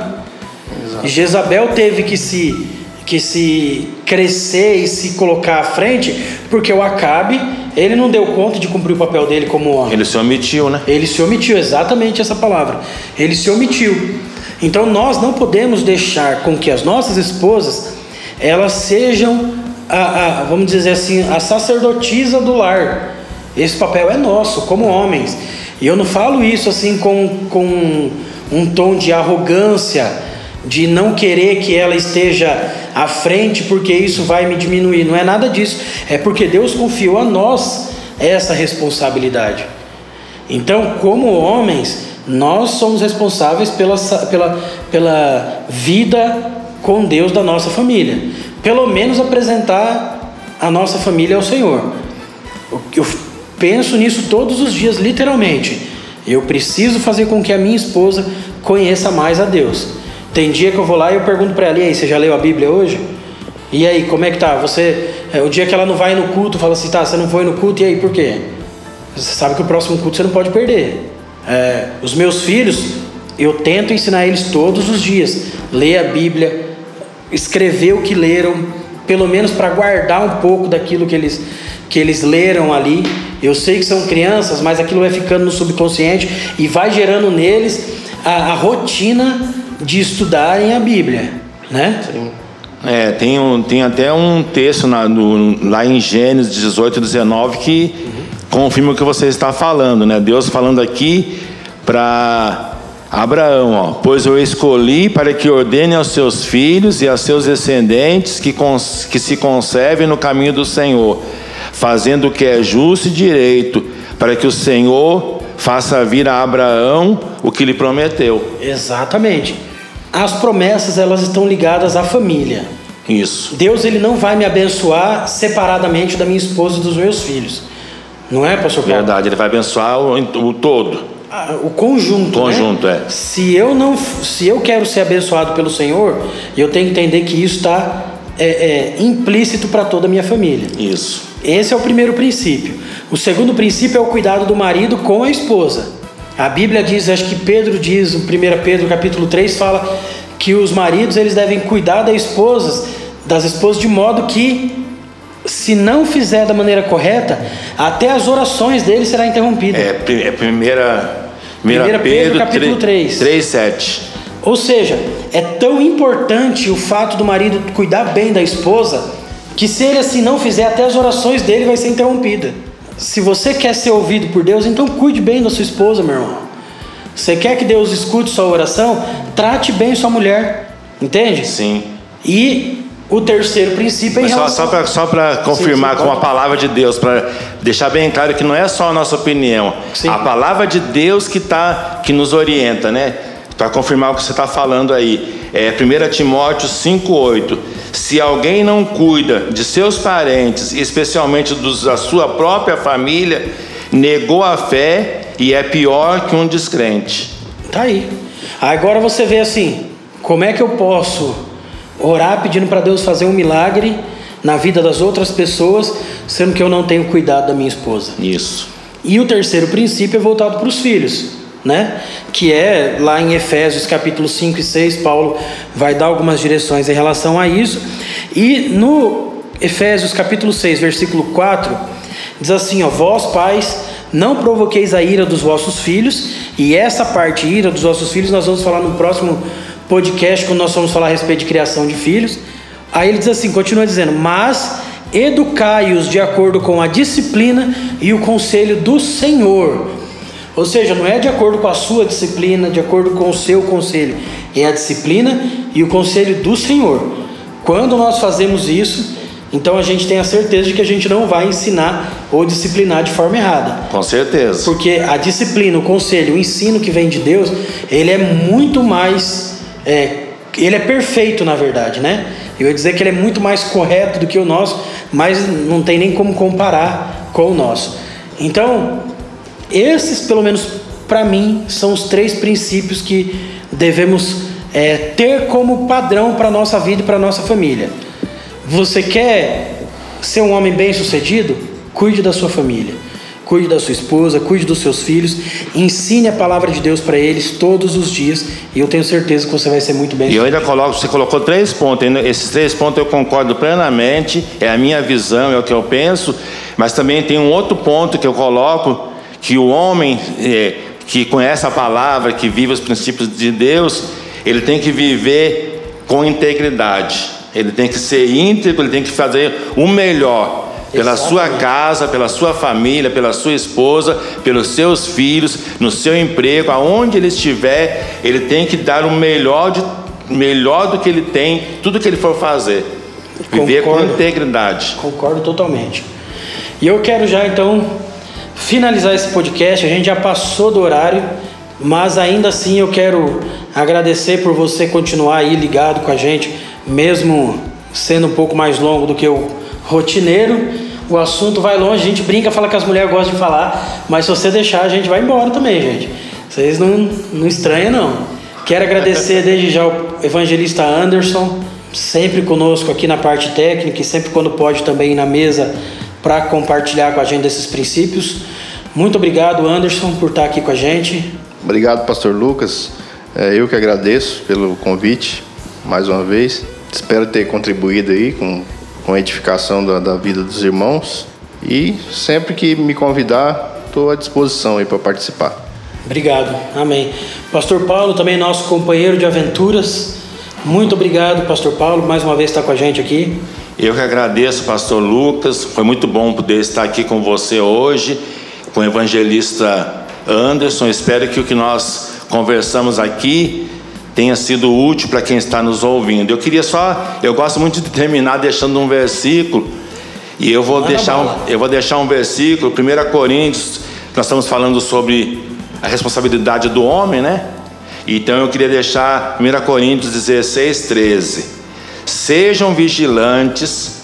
Jezabel teve que se, que se crescer e se colocar à frente porque o Acabe ele não deu conta de cumprir o papel dele como homem. Ele se omitiu, né? Ele se omitiu, exatamente essa palavra. Ele se omitiu. Então nós não podemos deixar com que as nossas esposas elas sejam, a, a- vamos dizer assim, a sacerdotisa do lar. Esse papel é nosso, como homens. E eu não falo isso assim com, com um tom de arrogância, de não querer que ela esteja à frente, porque isso vai me diminuir. Não é nada disso. É porque Deus confiou a nós essa responsabilidade. Então, como homens, nós somos responsáveis pela, pela, pela vida com Deus da nossa família. Pelo menos apresentar a nossa família ao Senhor. Eu penso nisso todos os dias, literalmente. Eu preciso fazer com que a minha esposa conheça mais a Deus. Tem dia que eu vou lá e eu pergunto para ela: e aí, você já leu a Bíblia hoje? E aí, como é que tá? Você, é, o dia que ela não vai no culto, fala assim: tá, você não foi no culto, e aí, por quê? Você sabe que o próximo culto você não pode perder. É, os meus filhos, eu tento ensinar eles todos os dias. Ler a Bíblia, escrever o que leram, pelo menos para guardar um pouco daquilo que eles, que eles leram ali. Eu sei que são crianças, mas aquilo vai ficando no subconsciente e vai gerando neles a, a rotina de estudarem a Bíblia, né? É, tem, um, tem até um texto na- no- lá em Gênesis 18, 19 que confirma o que você está falando, né? Deus falando aqui para Abraão, ó, pois eu escolhi para que ordene aos seus filhos e a seus descendentes que, cons- que se conservem no caminho do Senhor, fazendo o que é justo e direito, para que o Senhor faça vir a Abraão o que lhe prometeu. Exatamente. As promessas elas estão ligadas à família. Isso. Deus ele não vai me abençoar separadamente da minha esposa e dos meus filhos. Não é, pastor Paulo? Verdade, ele vai abençoar o, o todo. O conjunto, né? Conjunto, é. Se eu não, se eu quero ser abençoado pelo Senhor, eu tenho que entender que isso está é, é, implícito para toda a minha família. Isso. Esse é o primeiro princípio. O segundo princípio é o cuidado do marido com a esposa. A Bíblia diz, acho que Pedro diz, o 1 Pedro capítulo 3 fala que os maridos eles devem cuidar das esposas, das esposas de modo que se não fizer da maneira correta, até as orações dele será interrompida. É, é primeira, primeira, Primeira Pedro, Pedro, capítulo 3. 3, 7. Ou seja, é tão importante o fato do marido cuidar bem da esposa, que se ele assim não fizer, até as orações dele vai ser interrompida. Se você quer ser ouvido por Deus, então cuide bem da sua esposa, meu irmão. Você quer que Deus escute sua oração? Trate bem sua mulher. Entende? Sim. E o terceiro princípio é em Mas só, relação... só para só pra confirmar sim, com a palavra de Deus, para deixar bem claro que não é só a nossa opinião. Sim. A palavra de Deus que, tá, que nos orienta, né? Para confirmar o que você está falando aí. É 1 Timóteo 5,8. Se alguém não cuida de seus parentes, especialmente dos da sua própria família, negou a fé e é pior que um descrente. Tá aí. Agora você vê assim, como é que eu posso orar pedindo para Deus fazer um milagre na vida das outras pessoas, sendo que eu não tenho cuidado da minha esposa? Isso. E o terceiro princípio é voltado para os filhos, né? Que é lá em Efésios capítulo 5 e 6, Paulo vai dar algumas direções em relação a isso. E no Efésios capítulo 6, versículo 4, diz assim, ó: "Vós, pais, não provoqueis a ira dos vossos filhos", e essa parte ira dos vossos filhos nós vamos falar no próximo podcast quando nós vamos falar a respeito de criação de filhos. Aí ele diz assim, continua dizendo: "Mas educai-os de acordo com a disciplina e o conselho do Senhor. Ou seja, não é de acordo com a sua disciplina, de acordo com o seu conselho, é a disciplina e o conselho do Senhor. Quando nós fazemos isso, então a gente tem a certeza de que a gente não vai ensinar ou disciplinar de forma errada. Com certeza. Porque a disciplina, o conselho, o ensino que vem de Deus, ele é muito mais. É, ele é perfeito, na verdade, né? Eu ia dizer que ele é muito mais correto do que o nosso, mas não tem nem como comparar com o nosso. Então, esses, pelo menos para mim, são os três princípios que devemos é, ter como padrão para nossa vida e para nossa família. Você quer ser um homem bem-sucedido? Cuide da sua família. Cuide da sua esposa, cuide dos seus filhos, ensine a palavra de Deus para eles todos os dias, e eu tenho certeza que você vai ser muito bem. E eu ainda coloco, você colocou três pontos, esses três pontos eu concordo plenamente, é a minha visão, é o que eu penso, mas também tem um outro ponto que eu coloco, que o homem é, que conhece a palavra, que vive os princípios de Deus, ele tem que viver com integridade, ele tem que ser íntegro, ele tem que fazer o melhor pela sua casa, pela sua família, pela sua esposa, pelos seus filhos, no seu emprego, aonde ele estiver, ele tem que dar o melhor, de, melhor do que ele tem, tudo que ele for fazer. Viver Concordo. com integridade. Concordo totalmente. E eu quero já então finalizar esse podcast. A gente já passou do horário, mas ainda assim eu quero agradecer por você continuar aí ligado com a gente, mesmo sendo um pouco mais longo do que o rotineiro o assunto vai longe, a gente brinca, fala que as mulheres gostam de falar, mas se você deixar, a gente vai embora também, gente. Vocês não, não estranham, não. Quero agradecer (laughs) desde já o evangelista Anderson, sempre conosco aqui na parte técnica e sempre quando pode também na mesa para compartilhar com a gente desses princípios. Muito obrigado, Anderson, por estar aqui com a gente. Obrigado, Pastor Lucas. É, eu que agradeço pelo convite mais uma vez. Espero ter contribuído aí com com a edificação da, da vida dos irmãos. E sempre que me convidar, estou à disposição aí para participar. Obrigado, amém. Pastor Paulo, também nosso companheiro de aventuras. Muito obrigado, Pastor Paulo, mais uma vez estar com a gente aqui. Eu que agradeço, Pastor Lucas. Foi muito bom poder estar aqui com você hoje, com o evangelista Anderson. Espero que o que nós conversamos aqui tenha sido útil para quem está nos ouvindo. Eu queria só, eu gosto muito de terminar deixando um versículo, e eu vou, deixar um, eu vou deixar um versículo, 1 Coríntios, nós estamos falando sobre a responsabilidade do homem, né? Então eu queria deixar 1 Coríntios 16, 13. Sejam vigilantes,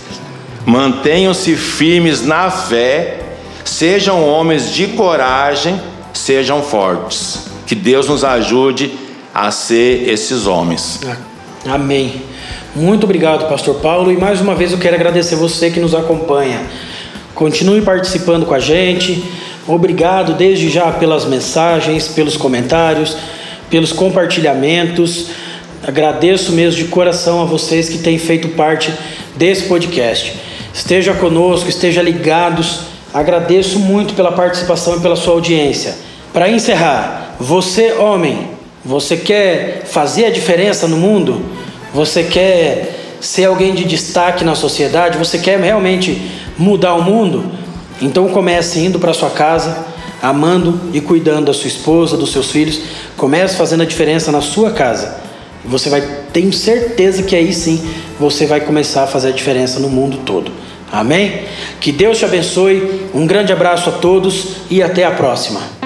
mantenham-se firmes na fé, sejam homens de coragem, sejam fortes. Que Deus nos ajude a ser esses homens. Amém. Muito obrigado, Pastor Paulo, e mais uma vez eu quero agradecer você que nos acompanha. Continue participando com a gente. Obrigado desde já pelas mensagens, pelos comentários, pelos compartilhamentos. Agradeço mesmo de coração a vocês que têm feito parte desse podcast. Esteja conosco, esteja ligados. Agradeço muito pela participação e pela sua audiência. Para encerrar, você, homem, você quer fazer a diferença no mundo? Você quer ser alguém de destaque na sociedade? Você quer realmente mudar o mundo? Então comece indo para sua casa, amando e cuidando da sua esposa, dos seus filhos. Comece fazendo a diferença na sua casa. Você vai, tenho certeza que aí sim você vai começar a fazer a diferença no mundo todo. Amém? Que Deus te abençoe. Um grande abraço a todos e até a próxima.